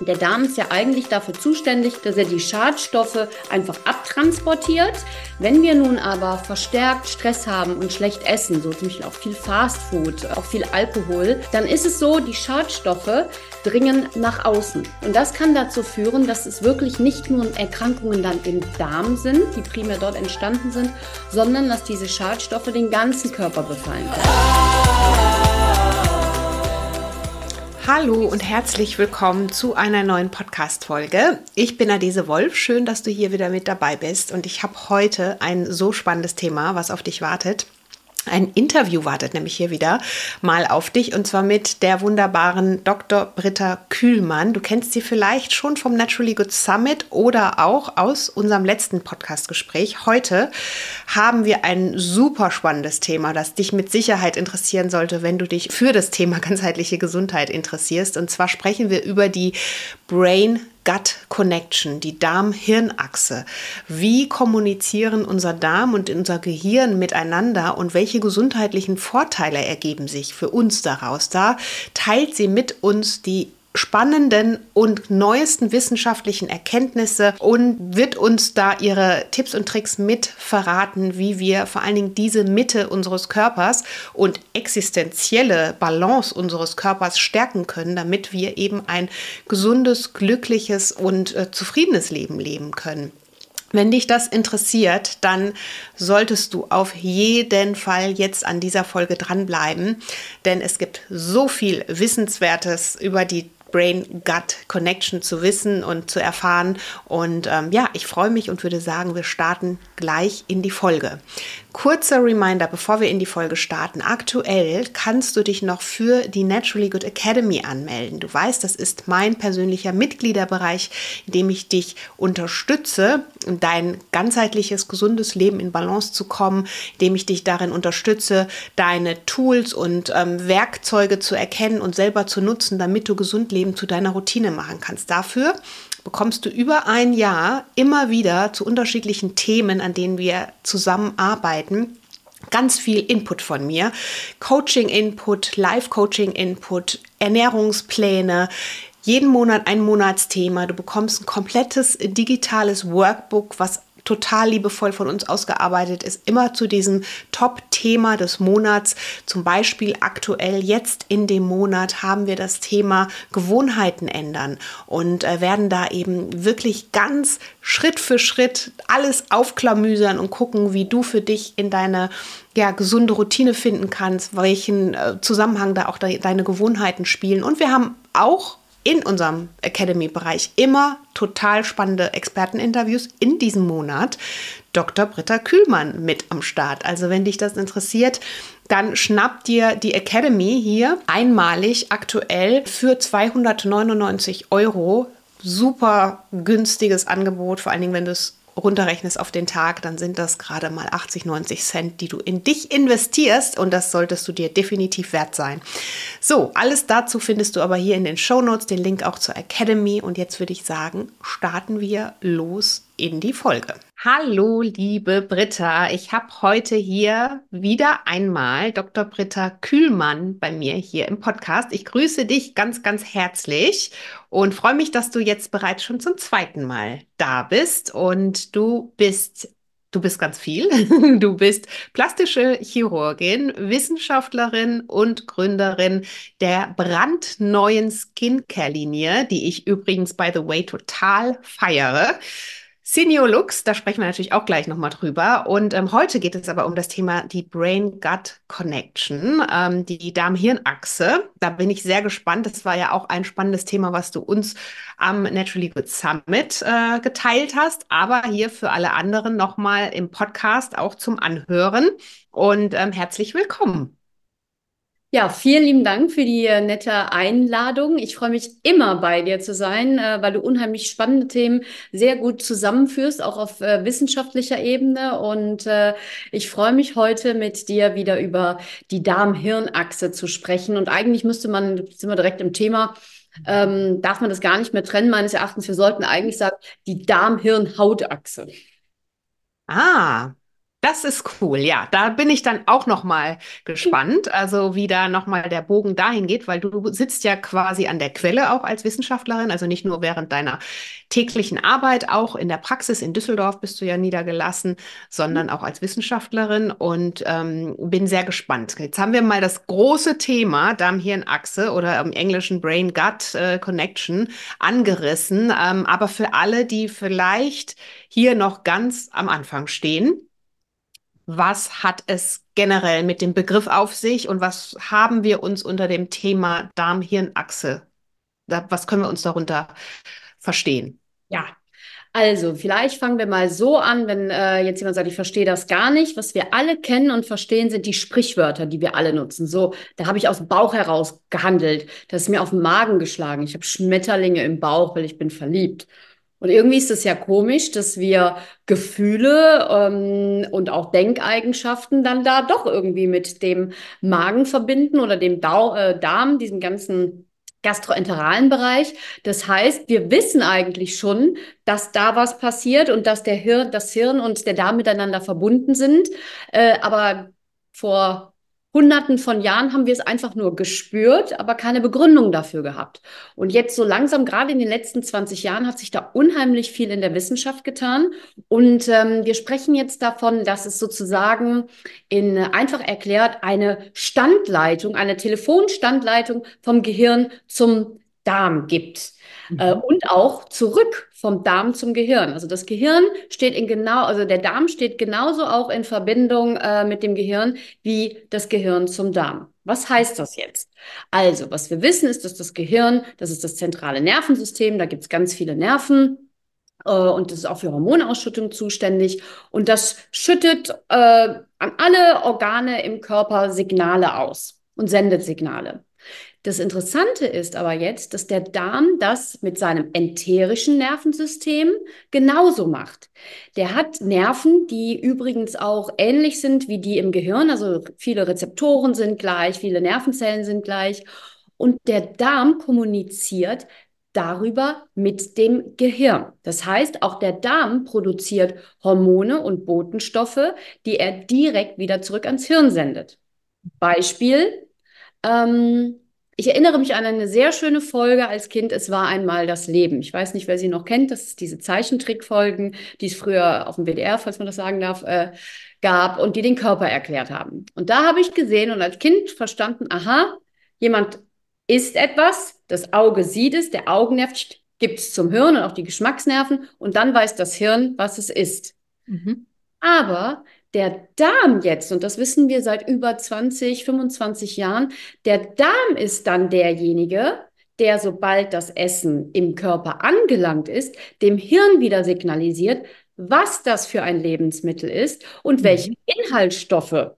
Der Darm ist ja eigentlich dafür zuständig, dass er die Schadstoffe einfach abtransportiert. Wenn wir nun aber verstärkt Stress haben und schlecht essen, so zum Beispiel auch viel Fastfood, auch viel Alkohol, dann ist es so, die Schadstoffe dringen nach außen. Und das kann dazu führen, dass es wirklich nicht nur Erkrankungen dann im Darm sind, die primär dort entstanden sind, sondern dass diese Schadstoffe den ganzen Körper befallen können. Hallo und herzlich willkommen zu einer neuen Podcast-Folge. Ich bin Adese Wolf. Schön, dass du hier wieder mit dabei bist. Und ich habe heute ein so spannendes Thema, was auf dich wartet. Ein Interview wartet nämlich hier wieder mal auf dich und zwar mit der wunderbaren Dr. Britta Kühlmann. Du kennst sie vielleicht schon vom Naturally Good Summit oder auch aus unserem letzten Podcast-Gespräch. Heute haben wir ein super spannendes Thema, das dich mit Sicherheit interessieren sollte, wenn du dich für das Thema ganzheitliche Gesundheit interessierst. Und zwar sprechen wir über die Brain Gut Connection, die Darm-Hirn-Achse. Wie kommunizieren unser Darm und unser Gehirn miteinander und welche gesundheitlichen Vorteile ergeben sich für uns daraus? Da teilt sie mit uns die spannenden und neuesten wissenschaftlichen Erkenntnisse und wird uns da ihre Tipps und Tricks mit verraten, wie wir vor allen Dingen diese Mitte unseres Körpers und existenzielle Balance unseres Körpers stärken können, damit wir eben ein gesundes, glückliches und äh, zufriedenes Leben leben können. Wenn dich das interessiert, dann solltest du auf jeden Fall jetzt an dieser Folge dranbleiben, denn es gibt so viel Wissenswertes über die Brain-Gut-Connection zu wissen und zu erfahren. Und ähm, ja, ich freue mich und würde sagen, wir starten gleich in die Folge. Kurzer Reminder, bevor wir in die Folge starten. Aktuell kannst du dich noch für die Naturally Good Academy anmelden. Du weißt, das ist mein persönlicher Mitgliederbereich, in dem ich dich unterstütze, dein ganzheitliches, gesundes Leben in Balance zu kommen, in dem ich dich darin unterstütze, deine Tools und ähm, Werkzeuge zu erkennen und selber zu nutzen, damit du gesund Leben zu deiner Routine machen kannst. Dafür bekommst du über ein Jahr immer wieder zu unterschiedlichen Themen, an denen wir zusammenarbeiten, ganz viel Input von mir. Coaching-Input, Live-Coaching-Input, Ernährungspläne, jeden Monat ein Monatsthema. Du bekommst ein komplettes digitales Workbook, was total liebevoll von uns ausgearbeitet ist, immer zu diesem Top-Thema des Monats. Zum Beispiel aktuell jetzt in dem Monat haben wir das Thema Gewohnheiten ändern und äh, werden da eben wirklich ganz Schritt für Schritt alles aufklamüsern und gucken, wie du für dich in deine ja, gesunde Routine finden kannst, welchen äh, Zusammenhang da auch de deine Gewohnheiten spielen. Und wir haben auch in unserem Academy-Bereich immer total spannende Experteninterviews in diesem Monat. Dr. Britta Kühlmann mit am Start. Also wenn dich das interessiert, dann schnapp dir die Academy hier einmalig aktuell für 299 Euro. Super günstiges Angebot, vor allen Dingen, wenn du es runterrechnest auf den Tag, dann sind das gerade mal 80, 90 Cent, die du in dich investierst und das solltest du dir definitiv wert sein. So, alles dazu findest du aber hier in den Show Notes, den Link auch zur Academy und jetzt würde ich sagen, starten wir los in die Folge. Hallo, liebe Britta. Ich habe heute hier wieder einmal Dr. Britta Kühlmann bei mir hier im Podcast. Ich grüße dich ganz, ganz herzlich und freue mich, dass du jetzt bereits schon zum zweiten Mal da bist. Und du bist Du bist ganz viel. Du bist plastische Chirurgin, Wissenschaftlerin und Gründerin der brandneuen Skincare-Linie, die ich übrigens, by the way, total feiere. Seniolux, da sprechen wir natürlich auch gleich nochmal drüber. Und ähm, heute geht es aber um das Thema die Brain-Gut-Connection, ähm, die Darm-Hirn-Achse. Da bin ich sehr gespannt. Das war ja auch ein spannendes Thema, was du uns am Naturally Good Summit äh, geteilt hast. Aber hier für alle anderen nochmal im Podcast auch zum Anhören. Und ähm, herzlich willkommen. Ja, vielen lieben Dank für die äh, nette Einladung. Ich freue mich immer bei dir zu sein, äh, weil du unheimlich spannende Themen sehr gut zusammenführst, auch auf äh, wissenschaftlicher Ebene. Und ich freue mich heute mit dir wieder über die Darm-Hirn-Achse zu sprechen. Und eigentlich müsste man, sind wir direkt im Thema, ähm, darf man das gar nicht mehr trennen, meines Erachtens. Wir sollten eigentlich sagen, die Darm-Hirn-Hautachse. Ah, Das ist cool, ja. Da bin ich dann auch noch mal gespannt, also wie da noch mal der Bogen dahin geht, weil du sitzt ja quasi an der Quelle auch als Wissenschaftlerin, also nicht nur während deiner täglichen Arbeit, auch in der Praxis in Düsseldorf bist du ja niedergelassen, sondern auch als Wissenschaftlerin und ähm, bin sehr gespannt. Jetzt haben wir mal das große Thema Darm-Hirn-Achse oder im Englischen Brain-Gut-Connection angerissen, ähm, aber für alle, die vielleicht hier noch ganz am Anfang stehen, was hat es generell mit dem Begriff auf sich und was haben wir uns unter dem Thema Darm-Hirn-Achse? Was können wir uns darunter verstehen? Ja, also, vielleicht fangen wir mal so an, wenn äh, jetzt jemand sagt, ich verstehe das gar nicht. Was wir alle kennen und verstehen, sind die Sprichwörter, die wir alle nutzen. So, da habe ich aus dem Bauch heraus gehandelt. Das ist mir auf den Magen geschlagen. Ich habe Schmetterlinge im Bauch, weil ich bin verliebt. Und irgendwie ist es ja komisch, dass wir Gefühle ähm, und auch Denkeigenschaften dann da doch irgendwie mit dem Magen verbinden oder dem Dau äh, Darm, diesem ganzen gastroenteralen Bereich. Das heißt, wir wissen eigentlich schon, dass da was passiert und dass der Hirn, das Hirn und der Darm miteinander verbunden sind. Äh, aber vor Hunderten von Jahren haben wir es einfach nur gespürt, aber keine Begründung dafür gehabt. Und jetzt so langsam, gerade in den letzten 20 Jahren, hat sich da unheimlich viel in der Wissenschaft getan. Und ähm, wir sprechen jetzt davon, dass es sozusagen in einfach erklärt eine Standleitung, eine Telefonstandleitung vom Gehirn zum Darm gibt. Äh, mhm. und auch zurück vom Darm zum Gehirn. Also das Gehirn steht in genau, also der Darm steht genauso auch in Verbindung äh, mit dem Gehirn wie das Gehirn zum Darm. Was heißt das jetzt? Also, was wir wissen, ist, dass das Gehirn, das ist das zentrale Nervensystem, da gibt es ganz viele Nerven. Äh, und das ist auch für Hormonausschüttung zuständig. Und das schüttet äh, an alle Organe im Körper Signale aus und sendet Signale. Das Interessante ist aber jetzt, dass der Darm das mit seinem enterischen Nervensystem genauso macht. Der hat Nerven, die übrigens auch ähnlich sind wie die im Gehirn. Also viele Rezeptoren sind gleich, viele Nervenzellen sind gleich. Und der Darm kommuniziert darüber mit dem Gehirn. Das heißt, auch der Darm produziert Hormone und Botenstoffe, die er direkt wieder zurück ans Hirn sendet. Beispiel. Ähm, ich erinnere mich an eine sehr schöne Folge als Kind. Es war einmal das Leben. Ich weiß nicht, wer sie noch kennt. Das ist diese Zeichentrickfolgen, die es früher auf dem WDR, falls man das sagen darf, äh, gab und die den Körper erklärt haben. Und da habe ich gesehen und als Kind verstanden, aha, jemand isst etwas, das Auge sieht es, der Augennerv gibt es zum Hirn und auch die Geschmacksnerven und dann weiß das Hirn, was es ist. Mhm. Aber der Darm jetzt, und das wissen wir seit über 20, 25 Jahren, der Darm ist dann derjenige, der, sobald das Essen im Körper angelangt ist, dem Hirn wieder signalisiert, was das für ein Lebensmittel ist und mhm. welche Inhaltsstoffe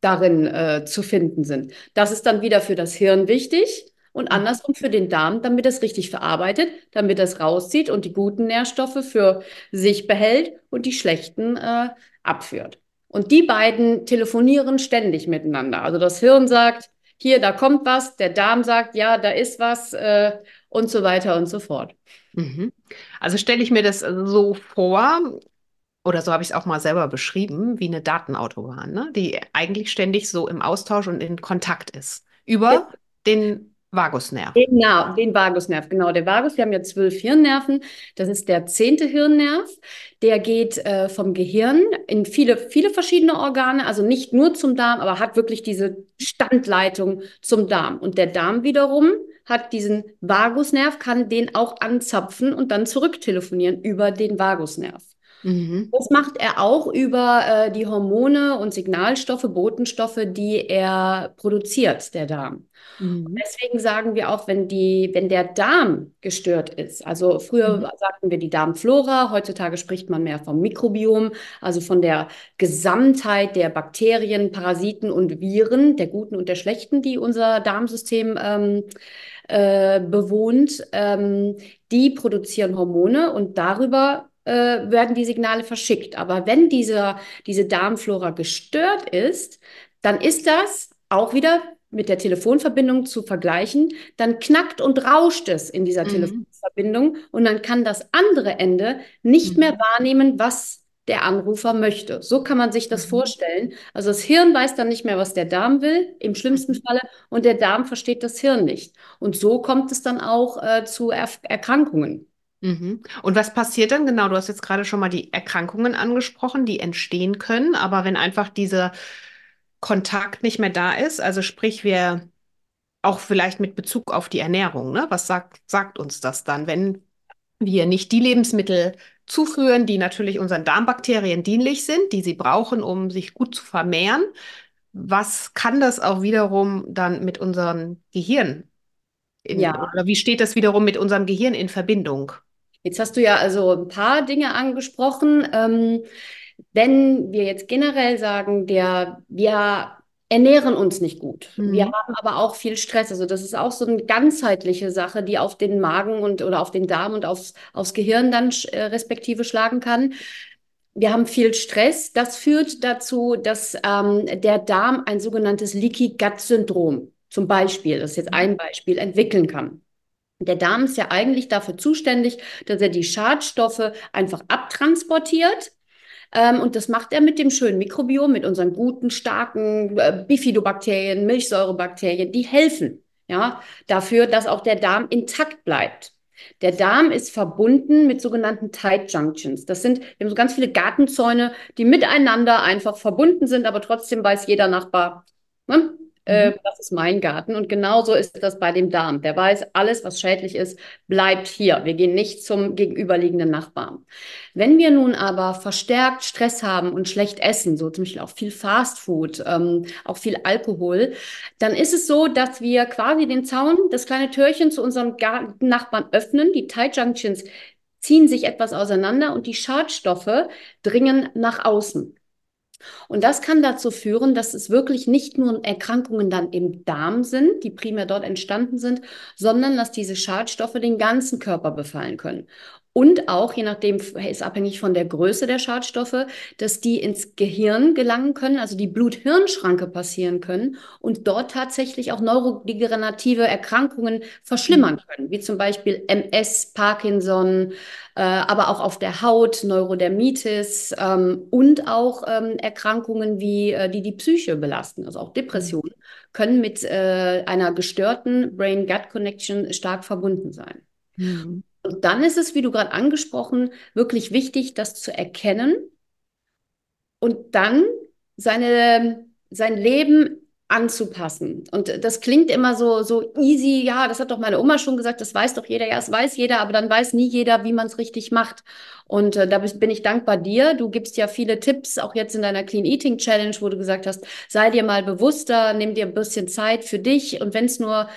darin äh, zu finden sind. Das ist dann wieder für das Hirn wichtig und mhm. andersrum für den Darm, damit es richtig verarbeitet, damit es rauszieht und die guten Nährstoffe für sich behält und die schlechten äh, abführt. Und die beiden telefonieren ständig miteinander. Also das Hirn sagt, hier, da kommt was, der Darm sagt, ja, da ist was äh, und so weiter und so fort. Mhm. Also stelle ich mir das so vor, oder so habe ich es auch mal selber beschrieben, wie eine Datenautobahn, ne? die eigentlich ständig so im Austausch und in Kontakt ist. Über ja. den Vagusnerv. Genau, den Vagusnerv, genau. Der Vagus, wir haben ja zwölf Hirnnerven. Das ist der zehnte Hirnnerv. Der geht äh, vom Gehirn in viele, viele verschiedene Organe, also nicht nur zum Darm, aber hat wirklich diese Standleitung zum Darm. Und der Darm wiederum hat diesen Vagusnerv, kann den auch anzapfen und dann zurücktelefonieren über den Vagusnerv. Mhm. Das macht er auch über äh, die Hormone und Signalstoffe, Botenstoffe, die er produziert, der Darm. Mhm. Deswegen sagen wir auch, wenn, die, wenn der Darm gestört ist, also früher mhm. sagten wir die Darmflora, heutzutage spricht man mehr vom Mikrobiom, also von der Gesamtheit der Bakterien, Parasiten und Viren, der guten und der schlechten, die unser Darmsystem ähm, äh, bewohnt, ähm, die produzieren Hormone und darüber äh, werden die Signale verschickt. Aber wenn dieser, diese Darmflora gestört ist, dann ist das auch wieder mit der Telefonverbindung zu vergleichen, dann knackt und rauscht es in dieser mhm. Telefonverbindung und dann kann das andere Ende nicht mhm. mehr wahrnehmen, was der Anrufer möchte. So kann man sich das mhm. vorstellen. Also das Hirn weiß dann nicht mehr, was der Darm will, im schlimmsten mhm. Falle, und der Darm versteht das Hirn nicht. Und so kommt es dann auch äh, zu er Erkrankungen. Mhm. Und was passiert dann genau? Du hast jetzt gerade schon mal die Erkrankungen angesprochen, die entstehen können, aber wenn einfach dieser Kontakt nicht mehr da ist, also sprich, wir auch vielleicht mit Bezug auf die Ernährung, ne? Was sagt, sagt uns das dann, wenn wir nicht die Lebensmittel zuführen, die natürlich unseren Darmbakterien dienlich sind, die sie brauchen, um sich gut zu vermehren? Was kann das auch wiederum dann mit unserem Gehirn in, ja. oder wie steht das wiederum mit unserem Gehirn in Verbindung? Jetzt hast du ja also ein paar Dinge angesprochen. Ähm, wenn wir jetzt generell sagen, der, wir ernähren uns nicht gut. Mhm. Wir haben aber auch viel Stress. Also das ist auch so eine ganzheitliche Sache, die auf den Magen und oder auf den Darm und aufs, aufs Gehirn dann äh, respektive schlagen kann. Wir haben viel Stress. Das führt dazu, dass ähm, der Darm ein sogenanntes Leaky Gut Syndrom zum Beispiel, das ist jetzt ein Beispiel, entwickeln kann. Der Darm ist ja eigentlich dafür zuständig, dass er die Schadstoffe einfach abtransportiert. Ähm, und das macht er mit dem schönen Mikrobiom, mit unseren guten, starken äh, Bifidobakterien, Milchsäurebakterien, die helfen ja, dafür, dass auch der Darm intakt bleibt. Der Darm ist verbunden mit sogenannten Tight Junctions. Das sind, wir haben so ganz viele Gartenzäune, die miteinander einfach verbunden sind, aber trotzdem weiß jeder Nachbar, ne? Mhm. das ist mein Garten. Und genauso ist das bei dem Darm. Der weiß, alles, was schädlich ist, bleibt hier. Wir gehen nicht zum gegenüberliegenden Nachbarn. Wenn wir nun aber verstärkt Stress haben und schlecht essen, so zum Beispiel auch viel Fastfood, ähm, auch viel Alkohol, dann ist es so, dass wir quasi den Zaun, das kleine Türchen zu unserem Garten Nachbarn öffnen. Die Tight Junctions ziehen sich etwas auseinander und die Schadstoffe dringen nach außen. Und das kann dazu führen, dass es wirklich nicht nur Erkrankungen dann im Darm sind, die primär dort entstanden sind, sondern dass diese Schadstoffe den ganzen Körper befallen können. Und auch, je nachdem, ist abhängig von der Größe der Schadstoffe, dass die ins Gehirn gelangen können, also die Blut-Hirn-Schranke passieren können und dort tatsächlich auch neurodegenerative Erkrankungen verschlimmern mhm. können, wie zum Beispiel MS, Parkinson, äh, aber auch auf der Haut, Neurodermitis ähm, und auch ähm, Erkrankungen, wie, äh, die die Psyche belasten, also auch Depressionen, mhm. können mit äh, einer gestörten Brain-Gut-Connection stark verbunden sein. Mhm. Und dann ist es, wie du gerade angesprochen, wirklich wichtig, das zu erkennen und dann seine, sein Leben anzupassen. Und das klingt immer so, so easy. Ja, das hat doch meine Oma schon gesagt, das weiß doch jeder. Ja, es weiß jeder, aber dann weiß nie jeder, wie man es richtig macht. Und äh, da bin ich dankbar dir. Du gibst ja viele Tipps, auch jetzt in deiner Clean Eating Challenge, wo du gesagt hast, sei dir mal bewusster, nimm dir ein bisschen Zeit für dich. Und wenn es nur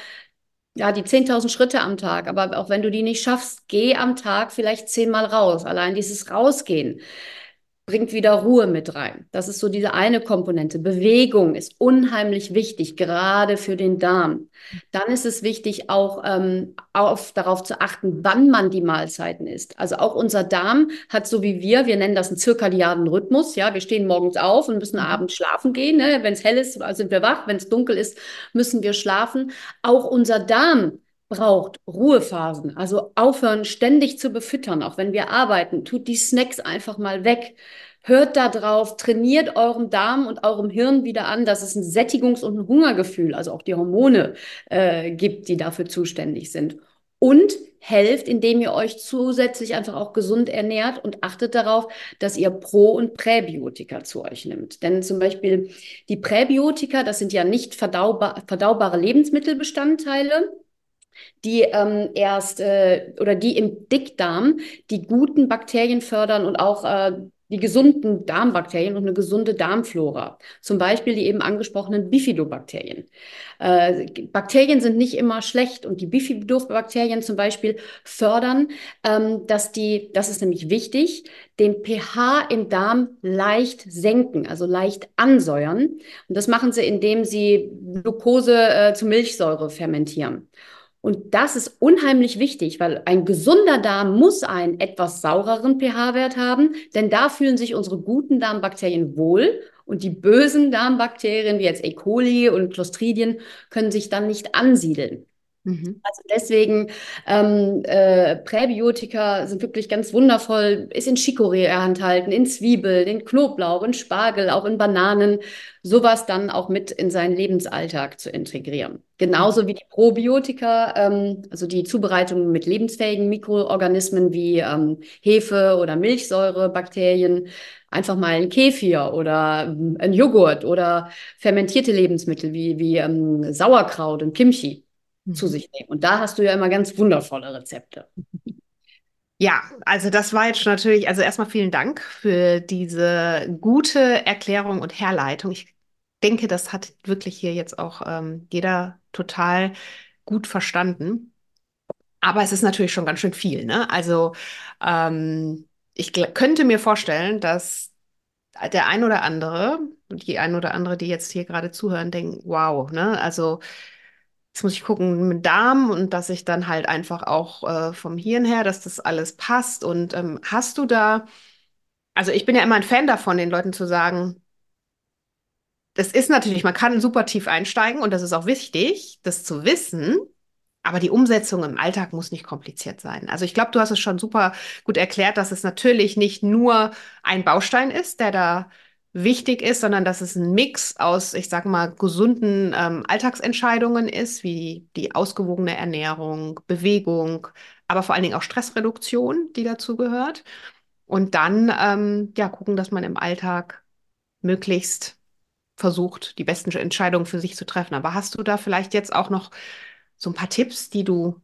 ja, die 10.000 Schritte am Tag, aber auch wenn du die nicht schaffst, geh am Tag vielleicht zehnmal raus. Allein dieses Rausgehen bringt wieder Ruhe mit rein. Das ist so diese eine Komponente. Bewegung ist unheimlich wichtig, gerade für den Darm. Dann ist es wichtig, auch ähm, auf, darauf zu achten, wann man die Mahlzeiten isst. Also auch unser Darm hat so wie wir, wir nennen das einen zirkadianen Rhythmus. Ja, wir stehen morgens auf und müssen mhm. abends schlafen gehen. Ne? Wenn es hell ist, sind wir wach. Wenn es dunkel ist, müssen wir schlafen. Auch unser Darm braucht Ruhephasen, also aufhören ständig zu befüttern, auch wenn wir arbeiten, tut die Snacks einfach mal weg. Hört da drauf, trainiert eurem Darm und eurem Hirn wieder an, dass es ein Sättigungs- und ein Hungergefühl, also auch die Hormone äh, gibt, die dafür zuständig sind. Und helft, indem ihr euch zusätzlich einfach auch gesund ernährt und achtet darauf, dass ihr Pro- und Präbiotika zu euch nimmt. Denn zum Beispiel die Präbiotika, das sind ja nicht verdaubar, verdaubare Lebensmittelbestandteile, die ähm, erst äh, oder die im Dickdarm die guten Bakterien fördern und auch äh, die gesunden Darmbakterien und eine gesunde Darmflora. Zum Beispiel die eben angesprochenen Bifidobakterien. Äh, Bakterien sind nicht immer schlecht und die Bifidobakterien zum Beispiel fördern, ähm, dass die, das ist nämlich wichtig, den pH im Darm leicht senken, also leicht ansäuern. Und das machen sie, indem sie Glucose äh, zu Milchsäure fermentieren. Und das ist unheimlich wichtig, weil ein gesunder Darm muss einen etwas saureren pH-Wert haben, denn da fühlen sich unsere guten Darmbakterien wohl und die bösen Darmbakterien wie jetzt E. coli und Clostridien können sich dann nicht ansiedeln. Mhm. Also deswegen, ähm, äh, Präbiotika sind wirklich ganz wundervoll, ist in Chicorée enthalten, in Zwiebeln, in Knoblauch, in Spargel, auch in Bananen, sowas dann auch mit in seinen Lebensalltag zu integrieren. Genauso wie die Probiotika, ähm, also die Zubereitung mit lebensfähigen Mikroorganismen wie ähm, Hefe oder Milchsäure, Bakterien, einfach mal ein Kefir oder ähm, ein Joghurt oder fermentierte Lebensmittel wie, wie ähm, Sauerkraut und Kimchi mhm. zu sich nehmen. Und da hast du ja immer ganz wundervolle Rezepte. Ja, also das war jetzt natürlich, also erstmal vielen Dank für diese gute Erklärung und Herleitung. Ich denke, das hat wirklich hier jetzt auch ähm, jeder total gut verstanden. Aber es ist natürlich schon ganz schön viel, ne? Also ähm, ich könnte mir vorstellen, dass der ein oder andere, die ein oder andere, die jetzt hier gerade zuhören, denken, wow, ne? Also Jetzt muss ich gucken mit Darm und dass ich dann halt einfach auch äh, vom Hirn her, dass das alles passt. Und ähm, hast du da, also ich bin ja immer ein Fan davon, den Leuten zu sagen, das ist natürlich, man kann super tief einsteigen und das ist auch wichtig, das zu wissen. Aber die Umsetzung im Alltag muss nicht kompliziert sein. Also ich glaube, du hast es schon super gut erklärt, dass es natürlich nicht nur ein Baustein ist, der da wichtig ist, sondern dass es ein Mix aus, ich sag mal, gesunden ähm, Alltagsentscheidungen ist, wie die ausgewogene Ernährung, Bewegung, aber vor allen Dingen auch Stressreduktion, die dazu gehört. Und dann ähm, ja gucken, dass man im Alltag möglichst versucht, die besten Entscheidungen für sich zu treffen. Aber hast du da vielleicht jetzt auch noch so ein paar Tipps, die du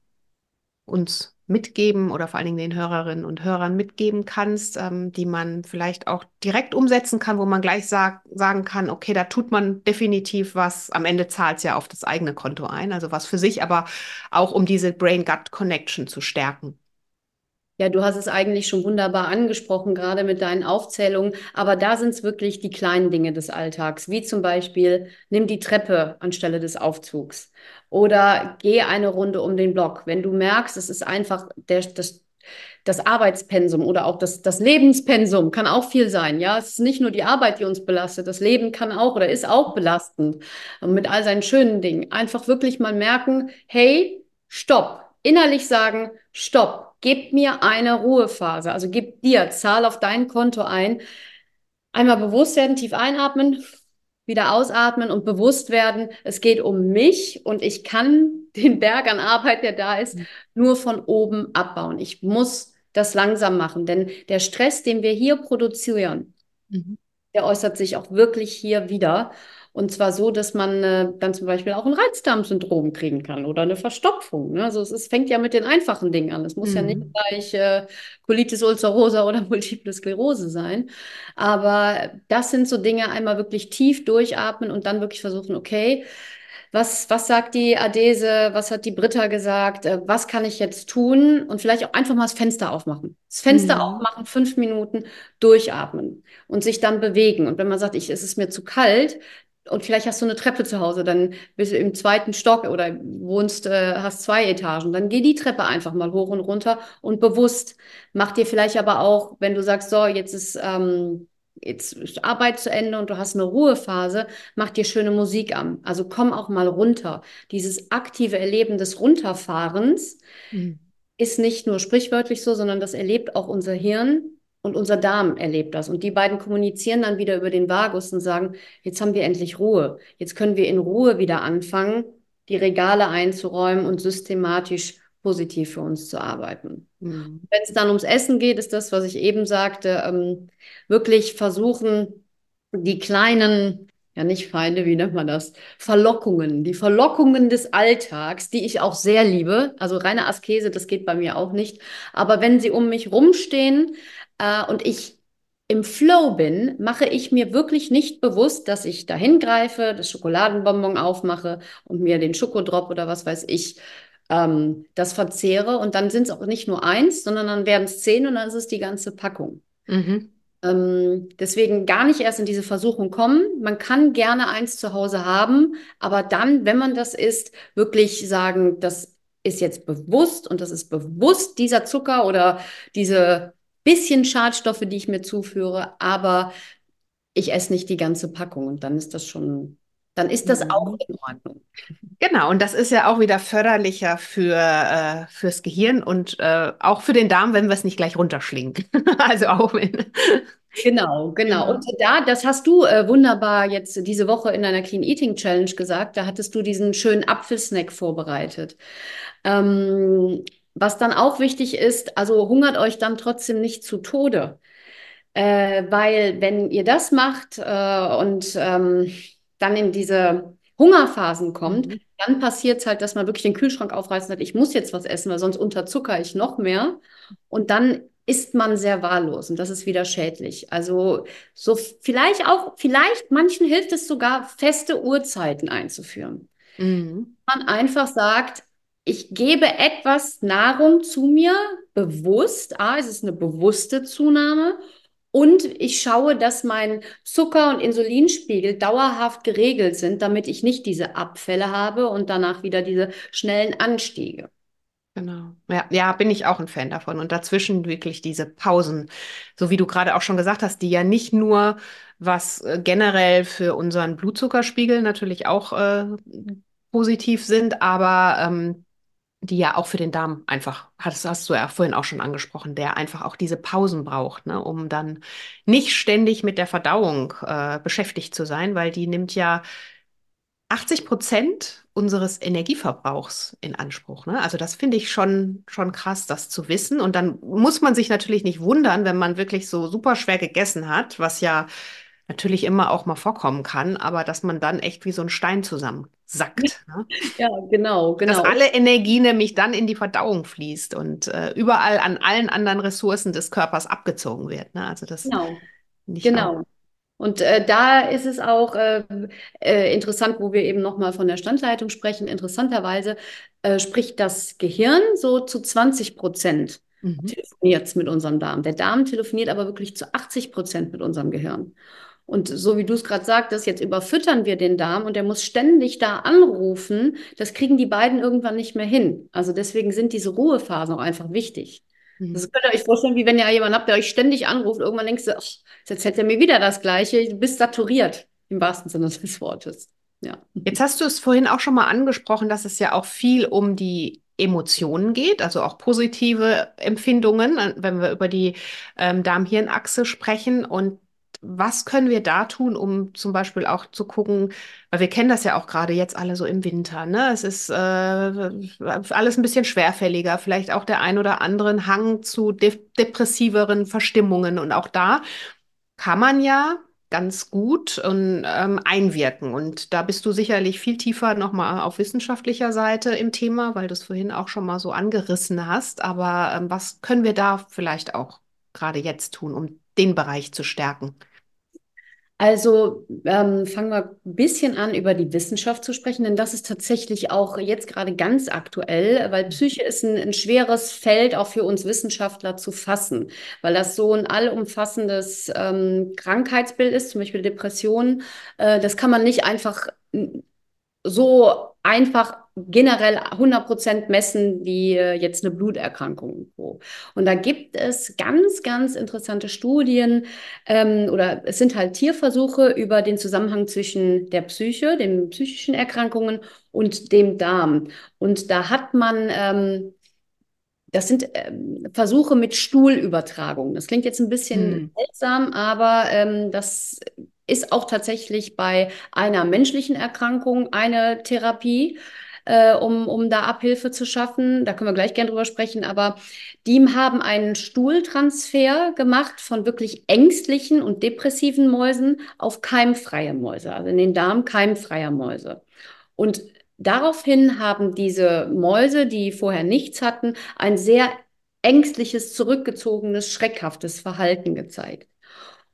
uns mitgeben oder vor allen Dingen den Hörerinnen und Hörern mitgeben kannst, ähm, die man vielleicht auch direkt umsetzen kann, wo man gleich sag, sagen kann, okay, da tut man definitiv was. Am Ende zahlt es ja auf das eigene Konto ein, also was für sich, aber auch um diese Brain-Gut-Connection zu stärken. Ja, du hast es eigentlich schon wunderbar angesprochen, gerade mit deinen Aufzählungen. Aber da sind es wirklich die kleinen Dinge des Alltags, wie zum Beispiel, nimm die Treppe anstelle des Aufzugs oder geh eine Runde um den Block. Wenn du merkst, es ist einfach der, das, das Arbeitspensum oder auch das, das Lebenspensum kann auch viel sein. Ja, es ist nicht nur die Arbeit, die uns belastet. Das Leben kann auch oder ist auch belastend mit all seinen schönen Dingen. Einfach wirklich mal merken, hey, stopp. Innerlich sagen, stopp gib mir eine Ruhephase. Also gib dir, zahl auf dein Konto ein. Einmal bewusst werden, tief einatmen, wieder ausatmen und bewusst werden, es geht um mich und ich kann den Berg an Arbeit, der da ist, nur von oben abbauen. Ich muss das langsam machen, denn der Stress, den wir hier produzieren, mhm. der äußert sich auch wirklich hier wieder. Und zwar so, dass man äh, dann zum Beispiel auch ein Reizdarmsyndrom kriegen kann oder eine Verstopfung. Ne? Also es ist, fängt ja mit den einfachen Dingen an. Es muss mhm. ja nicht mhm. gleich äh, Colitis ulcerosa oder Multiple Sklerose sein. Aber das sind so Dinge, einmal wirklich tief durchatmen und dann wirklich versuchen, okay, was, was sagt die Adese, was hat die Britta gesagt, äh, was kann ich jetzt tun und vielleicht auch einfach mal das Fenster aufmachen. Das Fenster mhm. aufmachen, fünf Minuten durchatmen und sich dann bewegen. Und wenn man sagt, ich, es ist mir zu kalt, und vielleicht hast du eine Treppe zu Hause, dann bist du im zweiten Stock oder wohnst, äh, hast zwei Etagen, dann geh die Treppe einfach mal hoch und runter und bewusst. Mach dir vielleicht aber auch, wenn du sagst, so, jetzt ist, ähm, jetzt ist Arbeit zu Ende und du hast eine Ruhephase, mach dir schöne Musik an. Also komm auch mal runter. Dieses aktive Erleben des Runterfahrens mhm. ist nicht nur sprichwörtlich so, sondern das erlebt auch unser Hirn und unser Darm erlebt das. Und die beiden kommunizieren dann wieder über den Vagus und sagen, jetzt haben wir endlich Ruhe. Jetzt können wir in Ruhe wieder anfangen, die Regale einzuräumen und systematisch positiv für uns zu arbeiten. Mhm. Wenn es dann ums Essen geht, ist das, was ich eben sagte, ähm, wirklich versuchen, die kleinen, ja nicht Feinde, wie nennt man das, Verlockungen, die Verlockungen des Alltags, die ich auch sehr liebe. Also reine Askese, das geht bei mir auch nicht. Aber wenn sie um mich rumstehen, äh, und ich im Flow bin, mache ich mir wirklich nicht bewusst, dass ich dahin greife, das Schokoladenbonbon aufmache und mir den Schokodrop oder was weiß ich, ähm, das verzehre. Und dann sind es auch nicht nur eins, sondern dann werden es zehn und dann ist es die ganze Packung. Mhm. Ähm, deswegen gar nicht erst in diese Versuchung kommen. Man kann gerne eins zu Hause haben, aber dann, wenn man das isst, wirklich sagen, das ist jetzt bewusst und das ist bewusst dieser Zucker oder diese bisschen Schadstoffe, die ich mir zuführe, aber ich esse nicht die ganze Packung und dann ist das schon dann ist das mhm. auch in Ordnung. Genau, und das ist ja auch wieder förderlicher für, äh, fürs Gehirn und äh, auch für den Darm, wenn wir es nicht gleich runterschlingen. also auch wenn. Genau, genau. Und da, das hast du äh, wunderbar jetzt diese Woche in deiner Clean Eating Challenge gesagt. Da hattest du diesen schönen Apfelsnack vorbereitet. Ähm, was dann auch wichtig ist, also hungert euch dann trotzdem nicht zu Tode. Äh, weil wenn ihr das macht äh, und ähm, dann in diese Hungerphasen kommt, mhm. dann passiert es halt, dass man wirklich den Kühlschrank aufreißt und sagt, ich muss jetzt was essen, weil sonst unterzucker ich noch mehr. Und dann ist man sehr wahllos und das ist wieder schädlich. Also so vielleicht auch, vielleicht manchen hilft es sogar, feste Uhrzeiten einzuführen. Mhm. Man einfach sagt, ich gebe etwas Nahrung zu mir bewusst. A, es ist eine bewusste Zunahme. Und ich schaue, dass mein Zucker- und Insulinspiegel dauerhaft geregelt sind, damit ich nicht diese Abfälle habe und danach wieder diese schnellen Anstiege. Genau. Ja, ja, bin ich auch ein Fan davon. Und dazwischen wirklich diese Pausen, so wie du gerade auch schon gesagt hast, die ja nicht nur was äh, generell für unseren Blutzuckerspiegel natürlich auch äh, positiv sind, aber ähm, die ja auch für den Darm einfach, das hast du ja vorhin auch schon angesprochen, der einfach auch diese Pausen braucht, ne, um dann nicht ständig mit der Verdauung äh, beschäftigt zu sein, weil die nimmt ja 80 Prozent unseres Energieverbrauchs in Anspruch. Ne? Also das finde ich schon, schon krass, das zu wissen. Und dann muss man sich natürlich nicht wundern, wenn man wirklich so super schwer gegessen hat, was ja natürlich immer auch mal vorkommen kann, aber dass man dann echt wie so ein Stein zusammensackt. Ne? Ja, genau, genau. Dass alle Energie nämlich dann in die Verdauung fließt und äh, überall an allen anderen Ressourcen des Körpers abgezogen wird. Ne? Also das genau. Genau. Auch. Und äh, da ist es auch äh, äh, interessant, wo wir eben nochmal von der Standleitung sprechen. Interessanterweise äh, spricht das Gehirn so zu 20 Prozent mhm. telefoniert mit unserem Darm. Der Darm telefoniert aber wirklich zu 80 Prozent mit unserem Gehirn. Und so wie du es gerade sagtest, jetzt überfüttern wir den Darm und der muss ständig da anrufen. Das kriegen die beiden irgendwann nicht mehr hin. Also deswegen sind diese Ruhephasen auch einfach wichtig. Mhm. Das könnt ihr euch vorstellen, wie wenn ihr jemanden habt, der euch ständig anruft. Irgendwann denkst du, ach, jetzt hätte er mir wieder das Gleiche. Du bist saturiert, im wahrsten Sinne des Wortes. Ja. Jetzt hast du es vorhin auch schon mal angesprochen, dass es ja auch viel um die Emotionen geht, also auch positive Empfindungen, wenn wir über die ähm, Darm-Hirn-Achse sprechen. Und was können wir da tun, um zum Beispiel auch zu gucken, weil wir kennen das ja auch gerade jetzt alle so im Winter, ne? Es ist äh, alles ein bisschen schwerfälliger, vielleicht auch der ein oder anderen Hang zu de depressiveren Verstimmungen. Und auch da kann man ja ganz gut und, ähm, einwirken. Und da bist du sicherlich viel tiefer nochmal auf wissenschaftlicher Seite im Thema, weil du es vorhin auch schon mal so angerissen hast. Aber ähm, was können wir da vielleicht auch gerade jetzt tun, um den Bereich zu stärken? Also ähm, fangen wir ein bisschen an, über die Wissenschaft zu sprechen, denn das ist tatsächlich auch jetzt gerade ganz aktuell, weil mhm. Psyche ist ein, ein, schweres Feld auch für uns Wissenschaftler zu fassen, weil das so ein allumfassendes ähm, Krankheitsbild ist, zum Beispiel Depressionen. Äh, das kann man nicht einfach so einfach generell 100% messen wie äh, jetzt eine Bluterkrankung. Und da gibt es ganz, ganz interessante Studien ähm, oder es sind halt Tierversuche über den Zusammenhang zwischen der Psyche, den psychischen Erkrankungen und dem Darm. Und da hat man ähm, das sind ähm, Versuche mit Stuhlübertragung. Das klingt jetzt ein bisschen hm. seltsam, aber ähm, das ist auch tatsächlich bei einer menschlichen Erkrankung eine Therapie, äh, um, um da Abhilfe zu schaffen. Da können wir gleich gerne drüber sprechen. Aber die haben einen Stuhltransfer gemacht von wirklich ängstlichen und depressiven Mäusen auf keimfreie Mäuse, also in den Darm keimfreier Mäuse. Und daraufhin haben diese Mäuse, die vorher nichts hatten, ein sehr ängstliches, zurückgezogenes, schreckhaftes Verhalten gezeigt.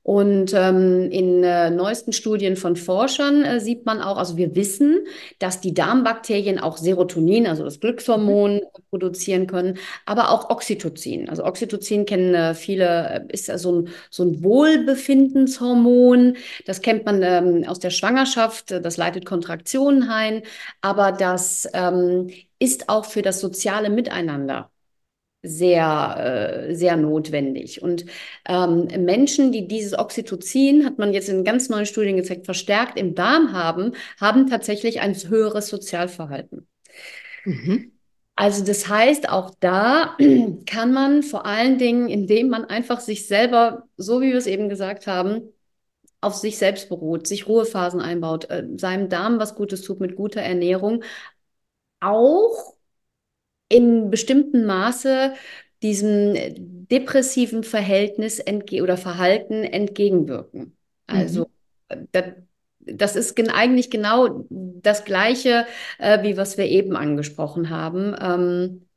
Und ähm, in äh, neuesten Studien von Forschern äh, sieht man auch, also wir wissen, dass die Darmbakterien auch Serotonin, also das Glückshormon, produzieren können, aber auch Oxytocin. Also Oxytocin kennen äh, viele, äh, ist so ein, so ein Wohlbefindenshormon. Das kennt man ähm, aus der Schwangerschaft, das leitet Kontraktionen ein, aber das ähm, ist auch für das soziale Miteinander sehr, äh, sehr notwendig. Und ähm, Menschen, die dieses Oxytocin, hat man jetzt in ganz neuen Studien gezeigt, verstärkt im Darm haben, haben tatsächlich ein höheres Sozialverhalten. Mhm. Also das heißt, auch da kann man vor allen Dingen, indem man einfach sich selber, so wie wir es eben gesagt haben, auf sich selbst beruht, sich Ruhephasen einbaut, äh, seinem Darm was Gutes tut mit guter Ernährung, auch in bestimmtem Maße diesem depressiven Verhältnis entge oder Verhalten entgegenwirken. Also mhm. das, das ist gen eigentlich genau das Gleiche, äh, wie was wir eben angesprochen haben. Ähm,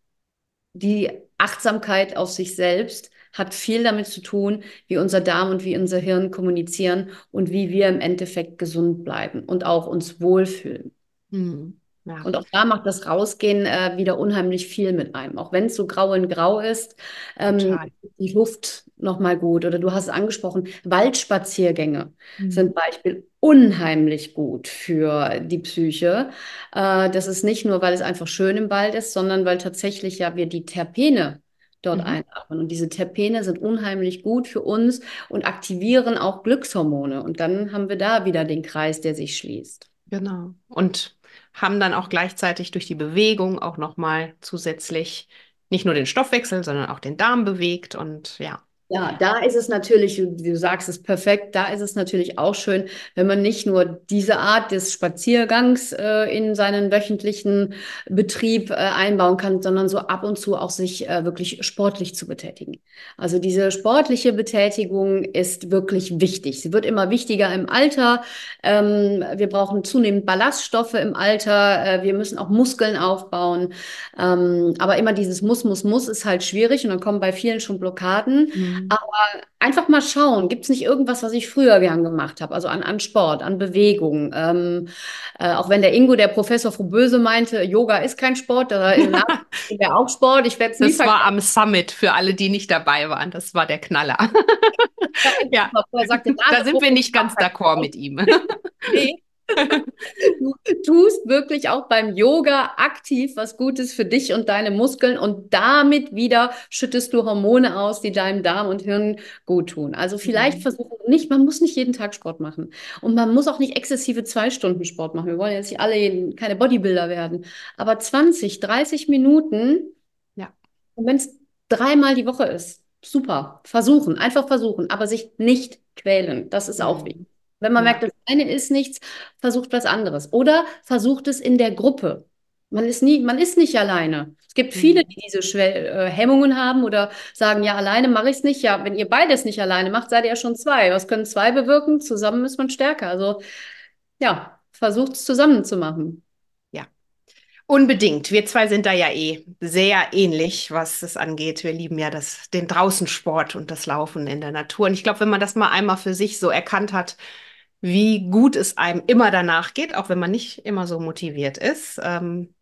die Achtsamkeit auf sich selbst hat viel damit zu tun, wie unser Darm und wie unser Hirn kommunizieren und wie wir im Endeffekt gesund bleiben und auch uns wohlfühlen. Mhm. Ja. Und auch da macht das Rausgehen äh, wieder unheimlich viel mit einem. Auch wenn es so grau in grau ist, ähm, die Luft nochmal gut. Oder du hast es angesprochen, Waldspaziergänge mhm. sind Beispiel unheimlich gut für die Psyche. Äh, das ist nicht nur, weil es einfach schön im Wald ist, sondern weil tatsächlich ja wir die Terpene dort mhm. einatmen. Und diese Terpene sind unheimlich gut für uns und aktivieren auch Glückshormone. Und dann haben wir da wieder den Kreis, der sich schließt. Genau. Und haben dann auch gleichzeitig durch die Bewegung auch nochmal zusätzlich nicht nur den Stoffwechsel, sondern auch den Darm bewegt und ja, ja, da ist es natürlich, du sagst es perfekt, da ist es natürlich auch schön, wenn man nicht nur diese Art des Spaziergangs äh, in seinen wöchentlichen Betrieb äh, einbauen kann, sondern so ab und zu auch sich äh, wirklich sportlich zu betätigen. Also diese sportliche Betätigung ist wirklich wichtig. Sie wird immer wichtiger im Alter. Ähm, wir brauchen zunehmend Ballaststoffe im Alter. Äh, wir müssen auch Muskeln aufbauen. Ähm, aber immer dieses Muss, Muss, Muss ist halt schwierig und dann kommen bei vielen schon Blockaden. Mhm. Mhm. Aber einfach mal schauen, gibt es nicht irgendwas, was ich früher gern gemacht habe? Also an, an Sport, an Bewegung. Ähm, äh, auch wenn der Ingo, der Professor Böse meinte, Yoga ist kein Sport, da wäre auch Sport. Ich werde Das war am Summit für alle, die nicht dabei waren. Das war der Knaller. ja, sagte, da sind wir nicht ganz d'accord mit ihm. nee, Du tust wirklich auch beim Yoga aktiv was Gutes für dich und deine Muskeln und damit wieder schüttest du Hormone aus, die deinem Darm und Hirn gut tun. Also vielleicht mhm. versuchen nicht, man muss nicht jeden Tag Sport machen und man muss auch nicht exzessive zwei Stunden Sport machen. Wir wollen jetzt nicht alle keine Bodybuilder werden, aber 20, 30 Minuten, ja. Und wenn es dreimal die Woche ist, super. Versuchen, einfach versuchen, aber sich nicht quälen. Das ist auch mhm. wichtig. Wenn man ja. merkt, das eine ist nichts, versucht was anderes. Oder versucht es in der Gruppe. Man ist, nie, man ist nicht alleine. Es gibt mhm. viele, die diese Schwell äh, Hemmungen haben oder sagen, ja, alleine mache ich es nicht. Ja, wenn ihr beides nicht alleine macht, seid ihr ja schon zwei. Was können zwei bewirken? Zusammen ist man stärker. Also ja, versucht es zusammen zu machen. Unbedingt. Wir zwei sind da ja eh sehr ähnlich, was es angeht. Wir lieben ja das, den Draußensport und das Laufen in der Natur. Und ich glaube, wenn man das mal einmal für sich so erkannt hat, wie gut es einem immer danach geht, auch wenn man nicht immer so motiviert ist, ähm,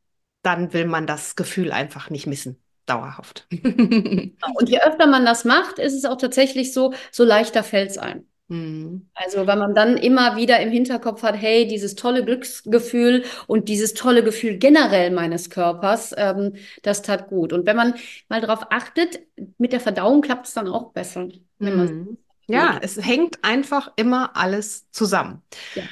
dann will man das Gefühl einfach nicht missen. Dauerhaft. und je öfter man das macht, ist es auch tatsächlich so, so leichter fällt es einem. Mhm. Also, weil man dann immer wieder im Hinterkopf hat, hey, dieses tolle Glücksgefühl und dieses tolle Gefühl generell meines Körpers, ähm, das tat gut. Und wenn man mal darauf achtet, mit der Verdauung klappt es dann auch besser. Mhm. Ja, es hängt einfach immer alles zusammen. Ja.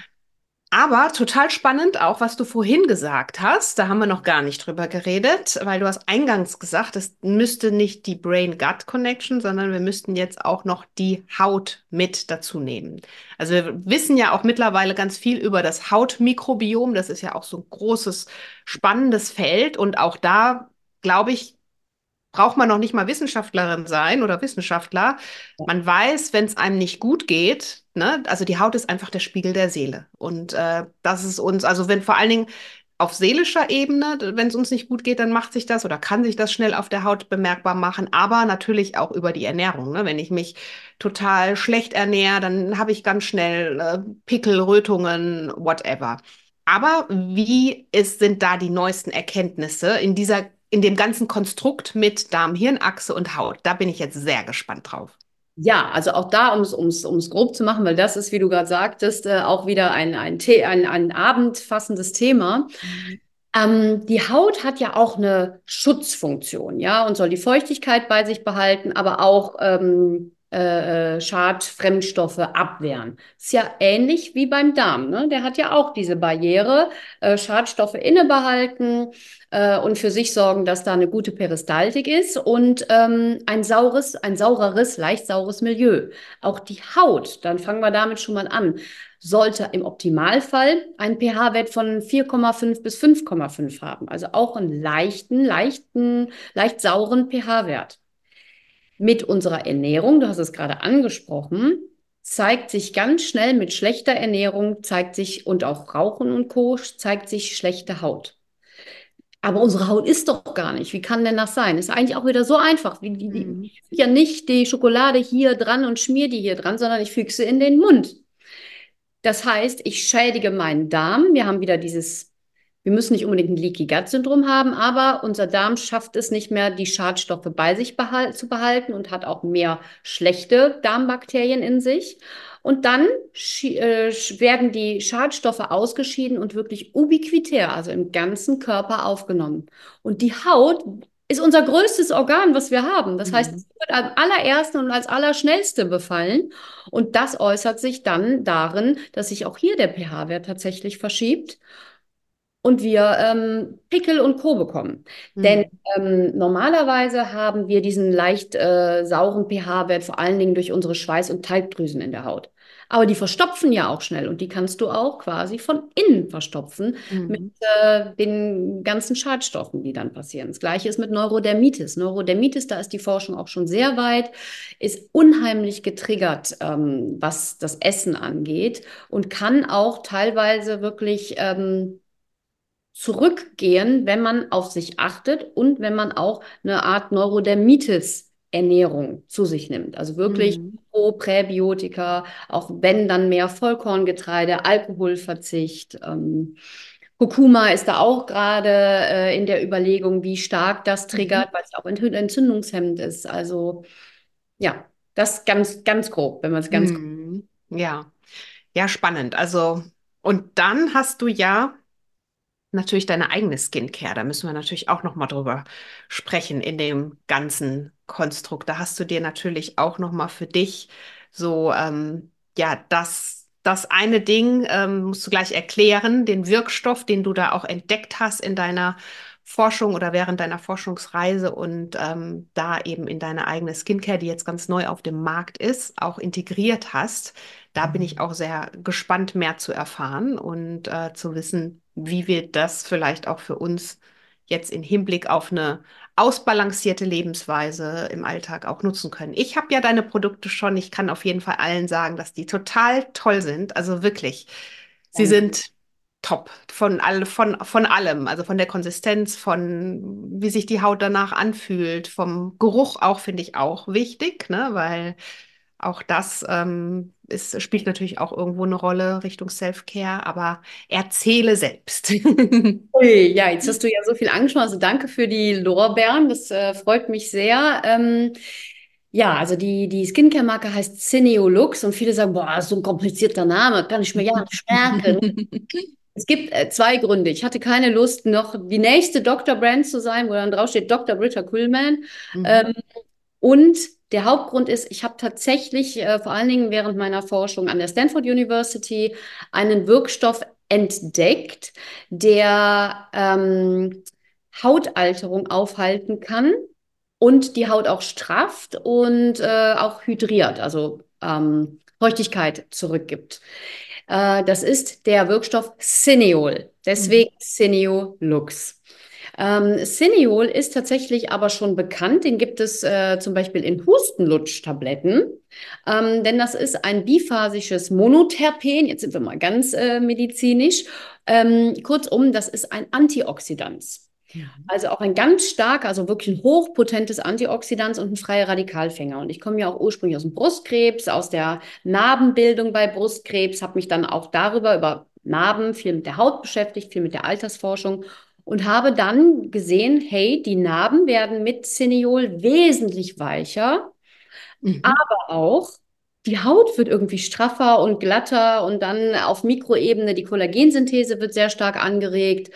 Aber total spannend auch, was du vorhin gesagt hast. Da haben wir noch gar nicht drüber geredet, weil du hast eingangs gesagt, es müsste nicht die Brain-Gut-Connection, sondern wir müssten jetzt auch noch die Haut mit dazu nehmen. Also wir wissen ja auch mittlerweile ganz viel über das Hautmikrobiom. Das ist ja auch so ein großes, spannendes Feld. Und auch da, glaube ich, braucht man noch nicht mal Wissenschaftlerin sein oder Wissenschaftler. Man weiß, wenn es einem nicht gut geht, ne, also die Haut ist einfach der Spiegel der Seele. Und äh, das ist uns, also wenn vor allen Dingen auf seelischer Ebene, wenn es uns nicht gut geht, dann macht sich das oder kann sich das schnell auf der Haut bemerkbar machen, aber natürlich auch über die Ernährung. Ne? Wenn ich mich total schlecht ernähre, dann habe ich ganz schnell äh, Pickel, Rötungen, whatever. Aber wie ist, sind da die neuesten Erkenntnisse in dieser in dem ganzen Konstrukt mit Darm-Hirn-Achse und Haut. Da bin ich jetzt sehr gespannt drauf. Ja, also auch da, um es grob zu machen, weil das ist, wie du gerade sagtest, äh, auch wieder ein, ein, ein, ein abendfassendes Thema. Mhm. Ähm, die Haut hat ja auch eine Schutzfunktion, ja, und soll die Feuchtigkeit bei sich behalten, aber auch ähm, äh, äh, Schadfremdstoffe abwehren. Ist ja ähnlich wie beim Darm. Ne? Der hat ja auch diese Barriere, äh, Schadstoffe innebehalten äh, und für sich sorgen, dass da eine gute Peristaltik ist und ähm, ein saures, ein saureres, leicht saures Milieu. Auch die Haut, dann fangen wir damit schon mal an, sollte im Optimalfall einen pH-Wert von 4,5 bis 5,5 haben. Also auch einen leichten, leichten, leicht sauren pH-Wert mit unserer Ernährung, du hast es gerade angesprochen, zeigt sich ganz schnell mit schlechter Ernährung, zeigt sich und auch Rauchen und Co. zeigt sich schlechte Haut. Aber unsere Haut ist doch gar nicht. Wie kann denn das sein? Ist eigentlich auch wieder so einfach. Wie, die, mhm. ich füge ja nicht die Schokolade hier dran und schmier die hier dran, sondern ich füge sie in den Mund. Das heißt, ich schädige meinen Darm. Wir haben wieder dieses wir müssen nicht unbedingt ein Leaky Gut Syndrom haben, aber unser Darm schafft es nicht mehr, die Schadstoffe bei sich behal zu behalten und hat auch mehr schlechte Darmbakterien in sich. Und dann äh, werden die Schadstoffe ausgeschieden und wirklich ubiquitär, also im ganzen Körper aufgenommen. Und die Haut ist unser größtes Organ, was wir haben. Das mhm. heißt, es wird am allerersten und als allerschnellste befallen. Und das äußert sich dann darin, dass sich auch hier der pH-Wert tatsächlich verschiebt und wir ähm, Pickel und Co. bekommen. Mhm. Denn ähm, normalerweise haben wir diesen leicht äh, sauren pH-Wert vor allen Dingen durch unsere Schweiß- und Talgdrüsen in der Haut. Aber die verstopfen ja auch schnell und die kannst du auch quasi von innen verstopfen mhm. mit äh, den ganzen Schadstoffen, die dann passieren. Das gleiche ist mit Neurodermitis. Neurodermitis, da ist die Forschung auch schon sehr weit, ist unheimlich getriggert, ähm, was das Essen angeht und kann auch teilweise wirklich ähm, zurückgehen, wenn man auf sich achtet und wenn man auch eine Art Neurodermitis Ernährung zu sich nimmt. Also wirklich mhm. Pro, Präbiotika, auch wenn dann mehr Vollkorngetreide, Alkoholverzicht. Ähm, Kurkuma ist da auch gerade äh, in der Überlegung, wie stark das mhm. triggert, mhm. weil es auch entzündungshemmend ist. Also ja, das ganz, ganz grob, wenn man es ganz mhm. Ja, ja, spannend. Also, und dann hast du ja natürlich deine eigene Skincare. Da müssen wir natürlich auch noch mal drüber sprechen in dem ganzen Konstrukt. Da hast du dir natürlich auch noch mal für dich so ähm, ja das das eine Ding ähm, musst du gleich erklären, den Wirkstoff, den du da auch entdeckt hast in deiner Forschung oder während deiner Forschungsreise und ähm, da eben in deine eigene Skincare, die jetzt ganz neu auf dem Markt ist, auch integriert hast. Da bin ich auch sehr gespannt, mehr zu erfahren und äh, zu wissen, wie wir das vielleicht auch für uns jetzt im Hinblick auf eine ausbalancierte Lebensweise im Alltag auch nutzen können. Ich habe ja deine Produkte schon. Ich kann auf jeden Fall allen sagen, dass die total toll sind. Also wirklich, sie sind top von, all, von, von allem. Also von der Konsistenz, von wie sich die Haut danach anfühlt, vom Geruch auch, finde ich auch wichtig, ne? weil auch das ähm, ist, spielt natürlich auch irgendwo eine Rolle Richtung Self-Care, aber erzähle selbst. Ui, ja, jetzt hast du ja so viel angesprochen. Also danke für die Lorbeeren, das äh, freut mich sehr. Ähm, ja, also die, die Skincare-Marke heißt Cineolux und viele sagen, boah, so ein komplizierter Name, kann ich mir ja nicht merken. Es gibt äh, zwei Gründe. Ich hatte keine Lust, noch die nächste Dr. Brand zu sein, wo dann draufsteht Dr. Britta Kuhlman. Mhm. Ähm, und der Hauptgrund ist, ich habe tatsächlich äh, vor allen Dingen während meiner Forschung an der Stanford University einen Wirkstoff entdeckt, der ähm, Hautalterung aufhalten kann und die Haut auch strafft und äh, auch hydriert, also ähm, Feuchtigkeit zurückgibt. Äh, das ist der Wirkstoff Cineol, deswegen mhm. Cineo Lux. Ähm, Cineol ist tatsächlich aber schon bekannt. Den gibt es äh, zum Beispiel in Hustenlutschtabletten. Ähm, denn das ist ein biphasisches Monoterpen. Jetzt sind wir mal ganz äh, medizinisch. Ähm, kurzum, das ist ein Antioxidant. Also auch ein ganz starker, also wirklich ein hochpotentes Antioxidant und ein freier Radikalfänger. Und ich komme ja auch ursprünglich aus dem Brustkrebs, aus der Narbenbildung bei Brustkrebs, habe mich dann auch darüber, über Narben, viel mit der Haut beschäftigt, viel mit der Altersforschung und habe dann gesehen, hey, die Narben werden mit Cineol wesentlich weicher, mhm. aber auch die Haut wird irgendwie straffer und glatter und dann auf Mikroebene die Kollagensynthese wird sehr stark angeregt.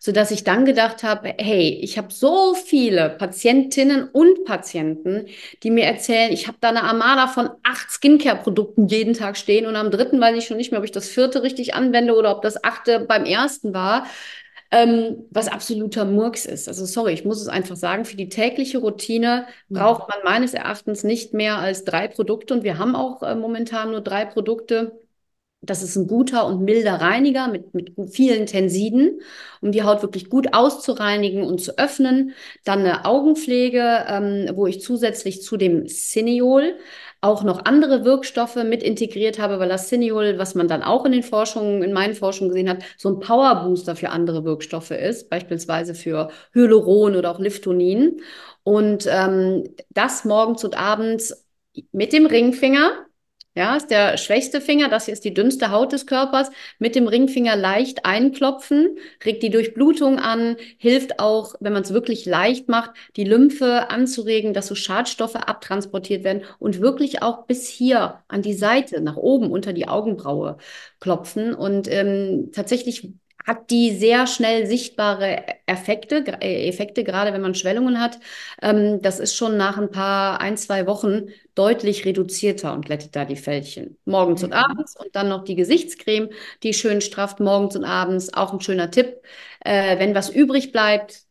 Sodass ich dann gedacht habe, hey, ich habe so viele Patientinnen und Patienten, die mir erzählen, ich habe da eine Armada von acht Skincare-Produkten jeden Tag stehen und am dritten weiß ich schon nicht mehr, ob ich das vierte richtig anwende oder ob das achte beim ersten war. Ähm, was absoluter Murks ist. Also sorry, ich muss es einfach sagen, für die tägliche Routine mhm. braucht man meines Erachtens nicht mehr als drei Produkte und wir haben auch äh, momentan nur drei Produkte das ist ein guter und milder Reiniger mit, mit vielen Tensiden, um die Haut wirklich gut auszureinigen und zu öffnen. Dann eine Augenpflege, ähm, wo ich zusätzlich zu dem Cineol auch noch andere Wirkstoffe mit integriert habe, weil das Cineol, was man dann auch in den Forschungen, in meinen Forschungen gesehen hat, so ein Powerbooster für andere Wirkstoffe ist, beispielsweise für Hyaluron oder auch Liftonin. Und ähm, das morgens und abends mit dem Ringfinger ja, ist der schwächste Finger, das hier ist die dünnste Haut des Körpers. Mit dem Ringfinger leicht einklopfen, regt die Durchblutung an, hilft auch, wenn man es wirklich leicht macht, die Lymphe anzuregen, dass so Schadstoffe abtransportiert werden und wirklich auch bis hier an die Seite, nach oben unter die Augenbraue klopfen. Und ähm, tatsächlich hat die sehr schnell sichtbare Effekte, äh, Effekte, gerade wenn man Schwellungen hat. Ähm, das ist schon nach ein paar, ein, zwei Wochen deutlich reduzierter und glättet da die Fältchen. Morgens mhm. und abends und dann noch die Gesichtscreme, die schön strafft morgens und abends. Auch ein schöner Tipp. Äh, wenn was übrig bleibt,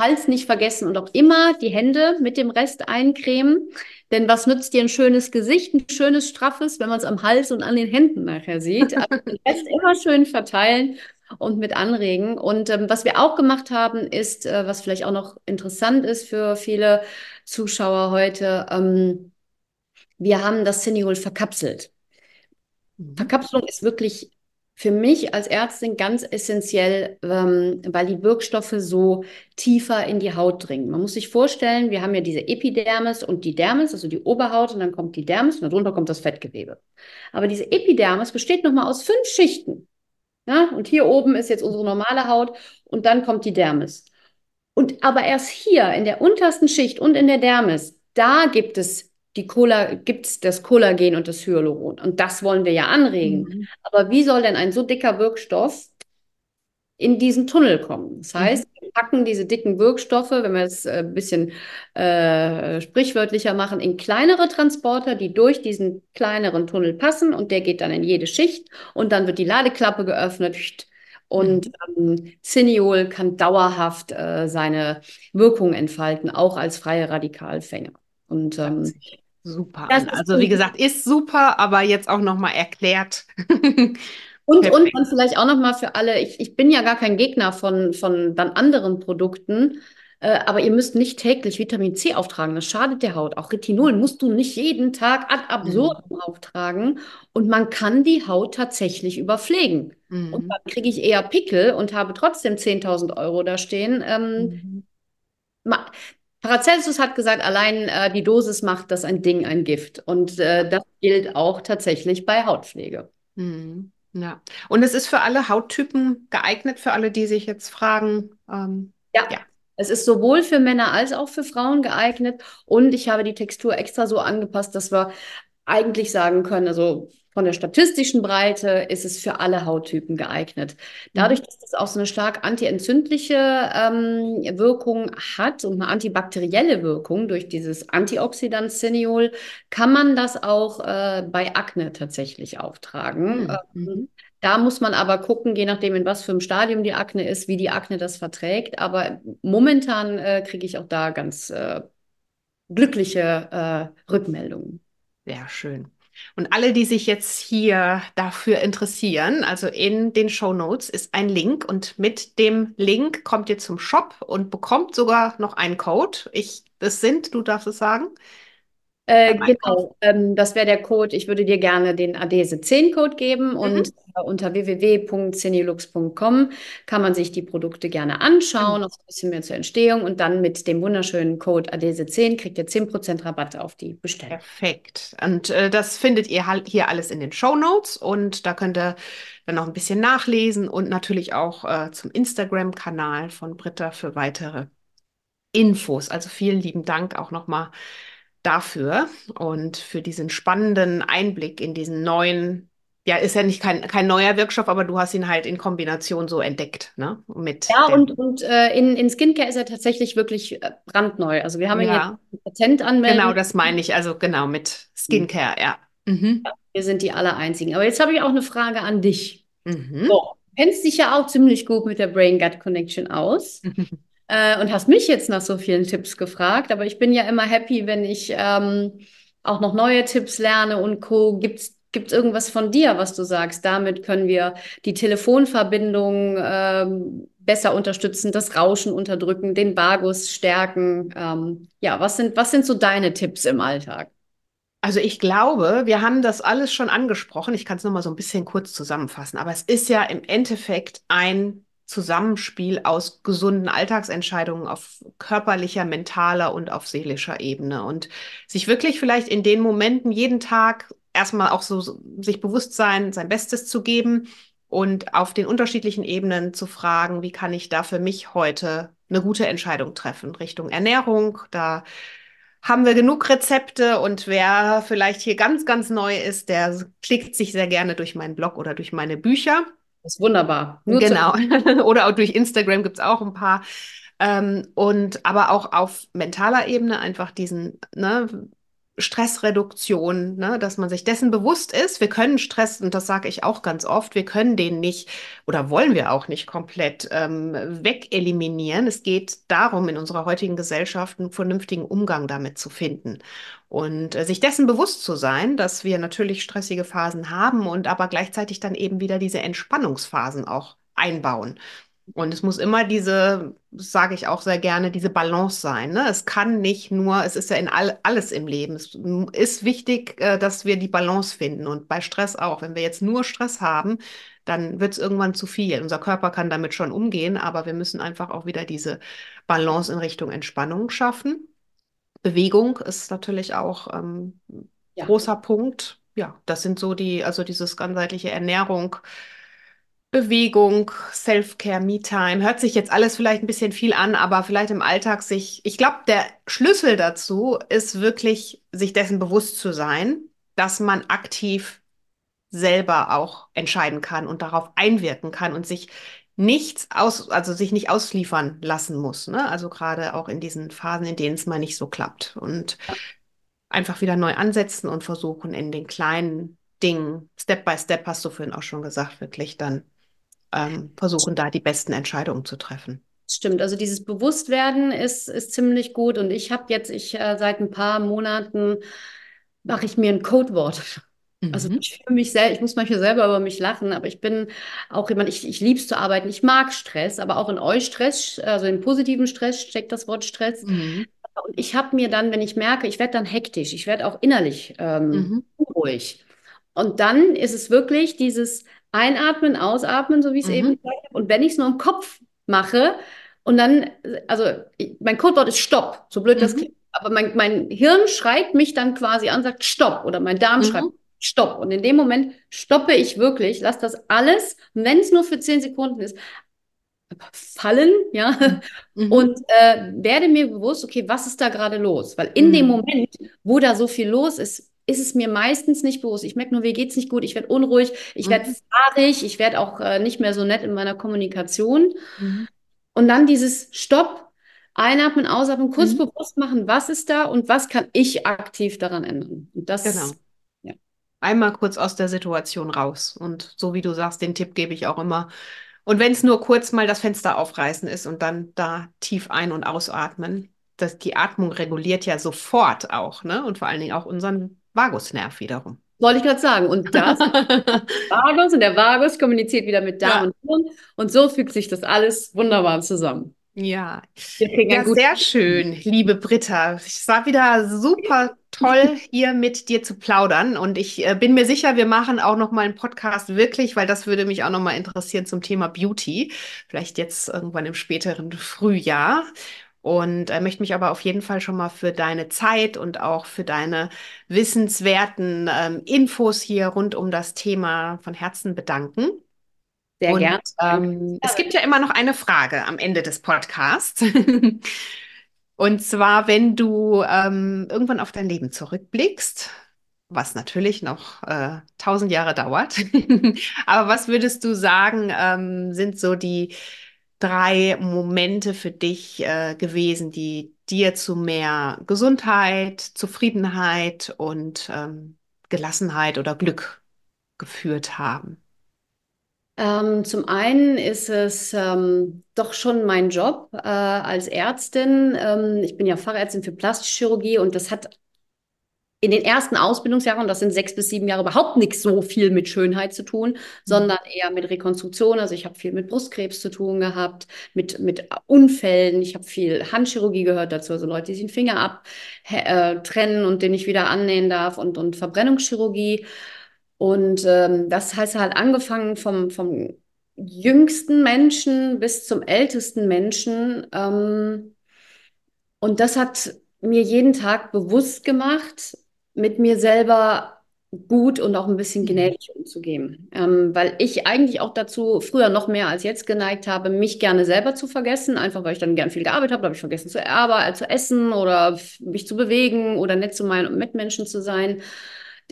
Hals nicht vergessen und auch immer die Hände mit dem Rest eincremen. Denn was nützt dir ein schönes Gesicht, ein schönes, straffes, wenn man es am Hals und an den Händen nachher sieht? Also den Rest immer schön verteilen und mit anregen. Und ähm, was wir auch gemacht haben, ist, äh, was vielleicht auch noch interessant ist für viele Zuschauer heute, ähm, wir haben das Cineol verkapselt. Mhm. Verkapselung ist wirklich für mich als Ärztin ganz essentiell, ähm, weil die Wirkstoffe so tiefer in die Haut dringen. Man muss sich vorstellen, wir haben ja diese Epidermis und die Dermis, also die Oberhaut, und dann kommt die Dermis und darunter kommt das Fettgewebe. Aber diese Epidermis besteht nochmal aus fünf Schichten. Ja? Und hier oben ist jetzt unsere normale Haut und dann kommt die Dermis. Und aber erst hier in der untersten Schicht und in der Dermis, da gibt es die Cola, gibt es das Kollagen und das Hyaluron. Und das wollen wir ja anregen. Mhm. Aber wie soll denn ein so dicker Wirkstoff in diesen Tunnel kommen. Das mhm. heißt, mhm. wir packen diese dicken Wirkstoffe, wenn wir es äh, ein bisschen äh, sprichwörtlicher machen, in kleinere Transporter, die durch diesen kleineren Tunnel passen und der geht dann in jede Schicht und dann wird die Ladeklappe geöffnet und mhm. ähm, Cineol kann dauerhaft äh, seine Wirkung entfalten, auch als freie Radikalfänger. Und ähm, super. Also wie gesagt, ist super, aber jetzt auch noch mal erklärt. Und, und dann vielleicht auch nochmal für alle, ich, ich bin ja gar kein Gegner von, von dann anderen Produkten, äh, aber ihr müsst nicht täglich Vitamin C auftragen. Das schadet der Haut. Auch Retinol musst du nicht jeden Tag ad absurdum mhm. auftragen. Und man kann die Haut tatsächlich überpflegen. Mhm. Und dann kriege ich eher Pickel und habe trotzdem 10.000 Euro da stehen. Ähm, mhm. Paracelsus hat gesagt, allein äh, die Dosis macht das ein Ding, ein Gift. Und äh, das gilt auch tatsächlich bei Hautpflege. Mhm. Ja, und es ist für alle Hauttypen geeignet, für alle, die sich jetzt fragen. Ähm, ja. ja. Es ist sowohl für Männer als auch für Frauen geeignet. Und ich habe die Textur extra so angepasst, dass wir eigentlich sagen können, also von der statistischen Breite ist es für alle Hauttypen geeignet. Dadurch, mhm. dass das auch so eine stark antientzündliche ähm, Wirkung hat und eine antibakterielle Wirkung durch dieses Antioxidant Cineol, kann man das auch äh, bei Akne tatsächlich auftragen. Mhm. Ähm, mhm. Da muss man aber gucken, je nachdem, in was für einem Stadium die Akne ist, wie die Akne das verträgt. Aber momentan äh, kriege ich auch da ganz äh, glückliche äh, Rückmeldungen. Sehr schön. Und alle, die sich jetzt hier dafür interessieren, also in den Show Notes ist ein Link und mit dem Link kommt ihr zum Shop und bekommt sogar noch einen Code. Ich, das sind, du darfst es sagen. Äh, genau, ähm, das wäre der Code. Ich würde dir gerne den Adese 10-Code geben mhm. und äh, unter www.cenilux.com kann man sich die Produkte gerne anschauen, mhm. auch ein bisschen mehr zur Entstehung und dann mit dem wunderschönen Code Adese 10 kriegt ihr 10% Rabatt auf die Bestellung. Perfekt. Und äh, das findet ihr halt hier alles in den Show Notes und da könnt ihr dann noch ein bisschen nachlesen und natürlich auch äh, zum Instagram-Kanal von Britta für weitere Infos. Also vielen lieben Dank auch nochmal dafür und für diesen spannenden Einblick in diesen neuen ja, ist ja nicht kein, kein neuer Wirkstoff, aber du hast ihn halt in Kombination so entdeckt, ne? Mit ja, und, und äh, in, in Skincare ist er tatsächlich wirklich äh, brandneu. Also wir haben ihn Ja, Patent anmelden. genau, das meine ich. Also genau mit Skincare, ja. Mhm. Wir sind die aller einzigen. Aber jetzt habe ich auch eine Frage an dich. Mhm. So, du kennst dich ja auch ziemlich gut mit der Brain-Gut-Connection aus. äh, und hast mich jetzt nach so vielen Tipps gefragt. Aber ich bin ja immer happy, wenn ich ähm, auch noch neue Tipps lerne und Co. Gibt's Gibt es irgendwas von dir, was du sagst? Damit können wir die Telefonverbindung ähm, besser unterstützen, das Rauschen unterdrücken, den Vagus stärken. Ähm, ja, was sind, was sind so deine Tipps im Alltag? Also ich glaube, wir haben das alles schon angesprochen. Ich kann es nochmal so ein bisschen kurz zusammenfassen. Aber es ist ja im Endeffekt ein Zusammenspiel aus gesunden Alltagsentscheidungen auf körperlicher, mentaler und auf seelischer Ebene. Und sich wirklich vielleicht in den Momenten jeden Tag erstmal auch so sich bewusst sein, sein Bestes zu geben und auf den unterschiedlichen Ebenen zu fragen, wie kann ich da für mich heute eine gute Entscheidung treffen Richtung Ernährung. Da haben wir genug Rezepte und wer vielleicht hier ganz, ganz neu ist, der klickt sich sehr gerne durch meinen Blog oder durch meine Bücher. Ist wunderbar. Nur genau. oder auch durch Instagram gibt es auch ein paar. Ähm, und aber auch auf mentaler Ebene einfach diesen, ne, Stressreduktion, ne, dass man sich dessen bewusst ist. Wir können Stress, und das sage ich auch ganz oft, wir können den nicht oder wollen wir auch nicht komplett ähm, wegeliminieren. Es geht darum, in unserer heutigen Gesellschaft einen vernünftigen Umgang damit zu finden und äh, sich dessen bewusst zu sein, dass wir natürlich stressige Phasen haben und aber gleichzeitig dann eben wieder diese Entspannungsphasen auch einbauen. Und es muss immer diese, sage ich auch sehr gerne, diese Balance sein. Ne? Es kann nicht nur, es ist ja in all, alles im Leben. Es ist wichtig, äh, dass wir die Balance finden. Und bei Stress auch. Wenn wir jetzt nur Stress haben, dann wird es irgendwann zu viel. Unser Körper kann damit schon umgehen, aber wir müssen einfach auch wieder diese Balance in Richtung Entspannung schaffen. Bewegung ist natürlich auch ähm, ja. großer Punkt. Ja, das sind so die, also dieses ganzheitliche Ernährung, Bewegung, Self-Care, Me-Time. Hört sich jetzt alles vielleicht ein bisschen viel an, aber vielleicht im Alltag sich, ich glaube, der Schlüssel dazu ist wirklich, sich dessen bewusst zu sein, dass man aktiv selber auch entscheiden kann und darauf einwirken kann und sich nichts aus, also sich nicht ausliefern lassen muss. Ne? Also gerade auch in diesen Phasen, in denen es mal nicht so klappt. Und einfach wieder neu ansetzen und versuchen, in den kleinen Dingen, Step by Step, hast du vorhin auch schon gesagt, wirklich dann ähm, versuchen, da die besten Entscheidungen zu treffen. Stimmt, also dieses Bewusstwerden ist, ist ziemlich gut. Und ich habe jetzt, ich äh, seit ein paar Monaten mache ich mir ein Codewort. Also mhm. ich fühle mich selbst, ich muss manchmal selber über mich lachen, aber ich bin auch jemand, ich, ich liebe es zu arbeiten, ich mag Stress, aber auch in euch Stress, also in positiven Stress steckt das Wort Stress. Mhm. Und ich habe mir dann, wenn ich merke, ich werde dann hektisch, ich werde auch innerlich ähm, mhm. unruhig. Und dann ist es wirklich dieses Einatmen, ausatmen, so wie ich es mhm. eben gesagt habe. Und wenn ich es nur im Kopf mache und dann, also mein Codewort ist Stopp, so blöd mhm. das klingt. Aber mein, mein Hirn schreit mich dann quasi an, sagt Stopp oder mein Darm mhm. schreibt Stopp. Und in dem Moment stoppe ich wirklich, lasse das alles, wenn es nur für zehn Sekunden ist, fallen, ja, mhm. und äh, werde mir bewusst, okay, was ist da gerade los? Weil in mhm. dem Moment, wo da so viel los ist, ist es mir meistens nicht bewusst. Ich merke nur, mir geht es nicht gut, ich werde unruhig, ich mhm. werde fahrig, ich werde auch äh, nicht mehr so nett in meiner Kommunikation. Mhm. Und dann dieses Stopp, einatmen, ausatmen, kurz mhm. bewusst machen, was ist da und was kann ich aktiv daran ändern. Und das genau. Ja. Einmal kurz aus der Situation raus. Und so wie du sagst, den Tipp gebe ich auch immer. Und wenn es nur kurz mal das Fenster aufreißen ist und dann da tief ein- und ausatmen, dass die Atmung reguliert ja sofort auch, ne? Und vor allen Dingen auch unseren Vagusnerv wiederum. Wollte ich gerade sagen. Und das Vagus und der Vagus kommuniziert wieder mit Darm ja. und Hirn. Und so fügt sich das alles wunderbar zusammen. Ja, ja sehr schön, liebe Britta. Es war wieder super toll, hier mit dir zu plaudern. Und ich äh, bin mir sicher, wir machen auch noch mal einen Podcast wirklich, weil das würde mich auch noch mal interessieren zum Thema Beauty. Vielleicht jetzt irgendwann im späteren Frühjahr. Und äh, möchte mich aber auf jeden Fall schon mal für deine Zeit und auch für deine wissenswerten ähm, Infos hier rund um das Thema von Herzen bedanken. Sehr und, gern. Ähm, es gibt ja immer noch eine Frage am Ende des Podcasts. und zwar, wenn du ähm, irgendwann auf dein Leben zurückblickst, was natürlich noch äh, tausend Jahre dauert. Aber was würdest du sagen, ähm, sind so die drei Momente für dich äh, gewesen, die dir zu mehr Gesundheit, Zufriedenheit und ähm, Gelassenheit oder Glück geführt haben? Ähm, zum einen ist es ähm, doch schon mein Job äh, als Ärztin. Ähm, ich bin ja Fachärztin für Plastikchirurgie und das hat in den ersten Ausbildungsjahren, das sind sechs bis sieben Jahre, überhaupt nichts so viel mit Schönheit zu tun, mhm. sondern eher mit Rekonstruktion. Also ich habe viel mit Brustkrebs zu tun gehabt, mit, mit Unfällen. Ich habe viel Handchirurgie gehört dazu, also Leute, die sich den Finger abtrennen äh, und den ich wieder annähen darf und, und Verbrennungschirurgie. Und ähm, das heißt halt angefangen vom, vom jüngsten Menschen bis zum ältesten Menschen. Ähm, und das hat mir jeden Tag bewusst gemacht, mit mir selber gut und auch ein bisschen mhm. gnädig umzugehen. Ähm, weil ich eigentlich auch dazu früher noch mehr als jetzt geneigt habe, mich gerne selber zu vergessen, einfach weil ich dann gern viel gearbeitet habe, habe ich vergessen zu arbeiten, zu essen oder mich zu bewegen oder nett zu meinen Mitmenschen zu sein.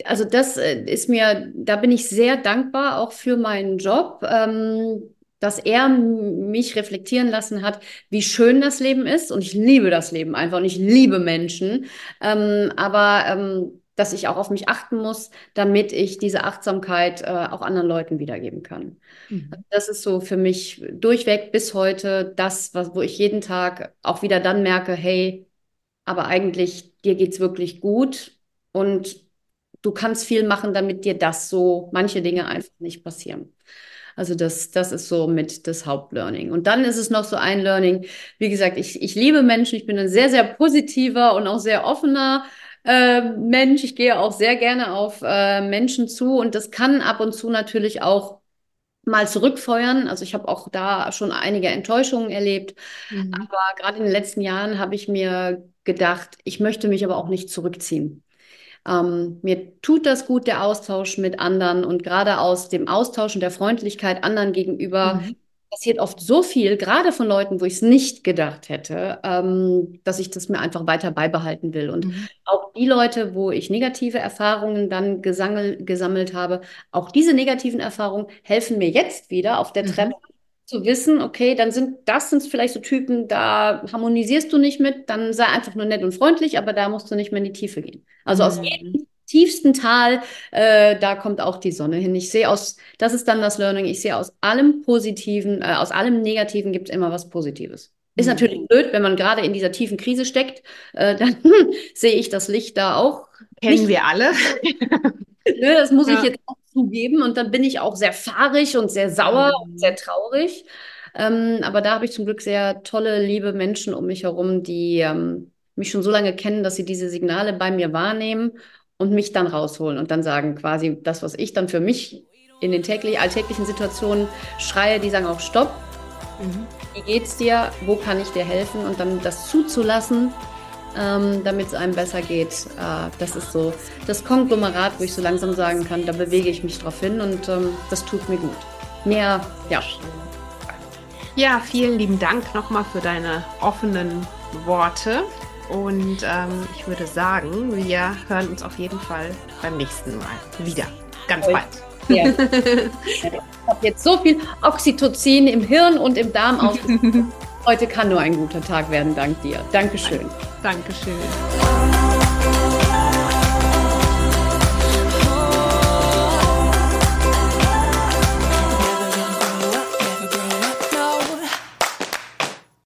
Also das äh, ist mir, da bin ich sehr dankbar auch für meinen Job. Ähm, dass er mich reflektieren lassen hat, wie schön das Leben ist. Und ich liebe das Leben einfach und ich liebe Menschen. Ähm, aber ähm, dass ich auch auf mich achten muss, damit ich diese Achtsamkeit äh, auch anderen Leuten wiedergeben kann. Mhm. Das ist so für mich durchweg bis heute das, was, wo ich jeden Tag auch wieder dann merke, hey, aber eigentlich dir geht's wirklich gut und du kannst viel machen, damit dir das so manche Dinge einfach nicht passieren. Also das, das ist so mit das Hauptlearning. Und dann ist es noch so ein Learning. Wie gesagt, ich, ich liebe Menschen. Ich bin ein sehr, sehr positiver und auch sehr offener äh, Mensch. Ich gehe auch sehr gerne auf äh, Menschen zu und das kann ab und zu natürlich auch mal zurückfeuern. Also ich habe auch da schon einige Enttäuschungen erlebt. Mhm. Aber gerade in den letzten Jahren habe ich mir gedacht, ich möchte mich aber auch nicht zurückziehen. Ähm, mir tut das gut, der Austausch mit anderen und gerade aus dem Austausch und der Freundlichkeit anderen gegenüber mhm. passiert oft so viel, gerade von Leuten, wo ich es nicht gedacht hätte, ähm, dass ich das mir einfach weiter beibehalten will. Und mhm. auch die Leute, wo ich negative Erfahrungen dann gesammelt habe, auch diese negativen Erfahrungen helfen mir jetzt wieder auf der mhm. Treppe zu wissen, okay, dann sind das sind vielleicht so Typen, da harmonisierst du nicht mit, dann sei einfach nur nett und freundlich, aber da musst du nicht mehr in die Tiefe gehen. Also mhm. aus jedem tiefsten Tal, äh, da kommt auch die Sonne hin. Ich sehe aus, das ist dann das Learning, ich sehe aus allem Positiven, äh, aus allem Negativen gibt es immer was Positives. Ist mhm. natürlich blöd, wenn man gerade in dieser tiefen Krise steckt, äh, dann sehe ich das Licht da auch. Kennen nicht. wir alle. ne, das muss ja. ich jetzt auch zugeben. Und dann bin ich auch sehr fahrig und sehr sauer mhm. und sehr traurig. Ähm, aber da habe ich zum Glück sehr tolle, liebe Menschen um mich herum, die ähm, mich schon so lange kennen, dass sie diese Signale bei mir wahrnehmen und mich dann rausholen und dann sagen quasi das, was ich dann für mich in den täglich, alltäglichen Situationen schreie, die sagen auch Stopp. Mhm. Wie geht's dir? Wo kann ich dir helfen? Und dann das zuzulassen ähm, damit es einem besser geht. Äh, das ist so das Konglomerat, wo ich so langsam sagen kann, da bewege ich mich drauf hin und ähm, das tut mir gut. Mehr, ja. Ja, vielen lieben Dank nochmal für deine offenen Worte. Und ähm, ich würde sagen, wir hören uns auf jeden Fall beim nächsten Mal wieder. Ganz bald. Ja. ich habe jetzt so viel Oxytocin im Hirn und im Darm ausgesetzt. Heute kann nur ein guter Tag werden, dank dir. Dankeschön. Dankeschön.